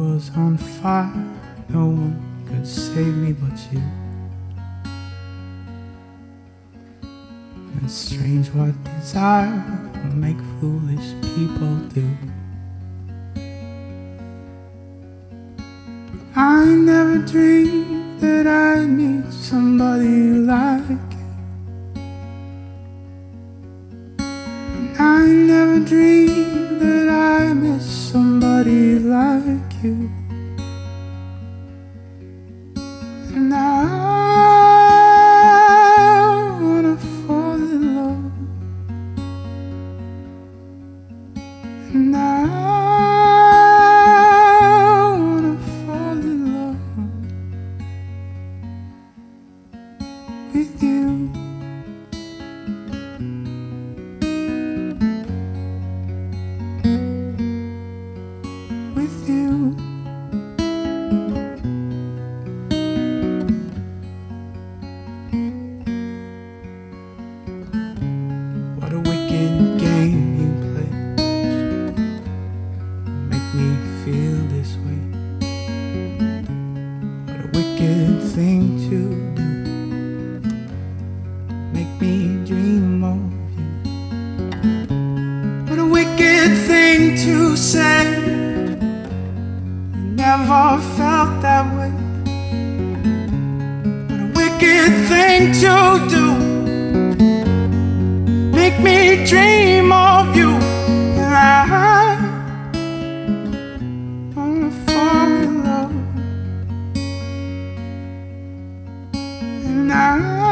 was on fire, no one could save me but you. And it's strange what desire will make foolish people do. I never dreamed that I'd meet somebody like you. I never dreamed that I'd miss somebody like you. Wicked thing to do. Make me dream of you. What a wicked thing to say. You never felt that way. What a wicked thing to do. Make me dream And I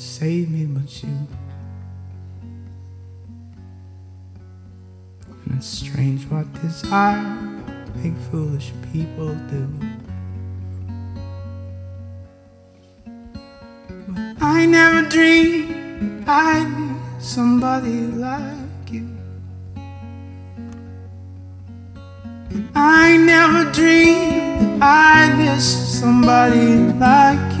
save me but you. And it's strange what desire make foolish people do. But I never dreamed I'd meet somebody like you. And I never dreamed that I'd miss somebody like you.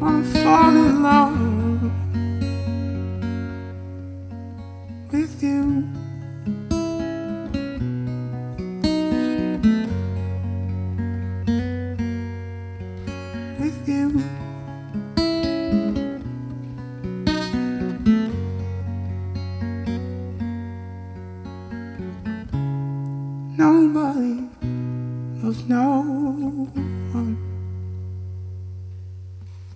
Wanna fall in love with you. With you. Nobody loves no one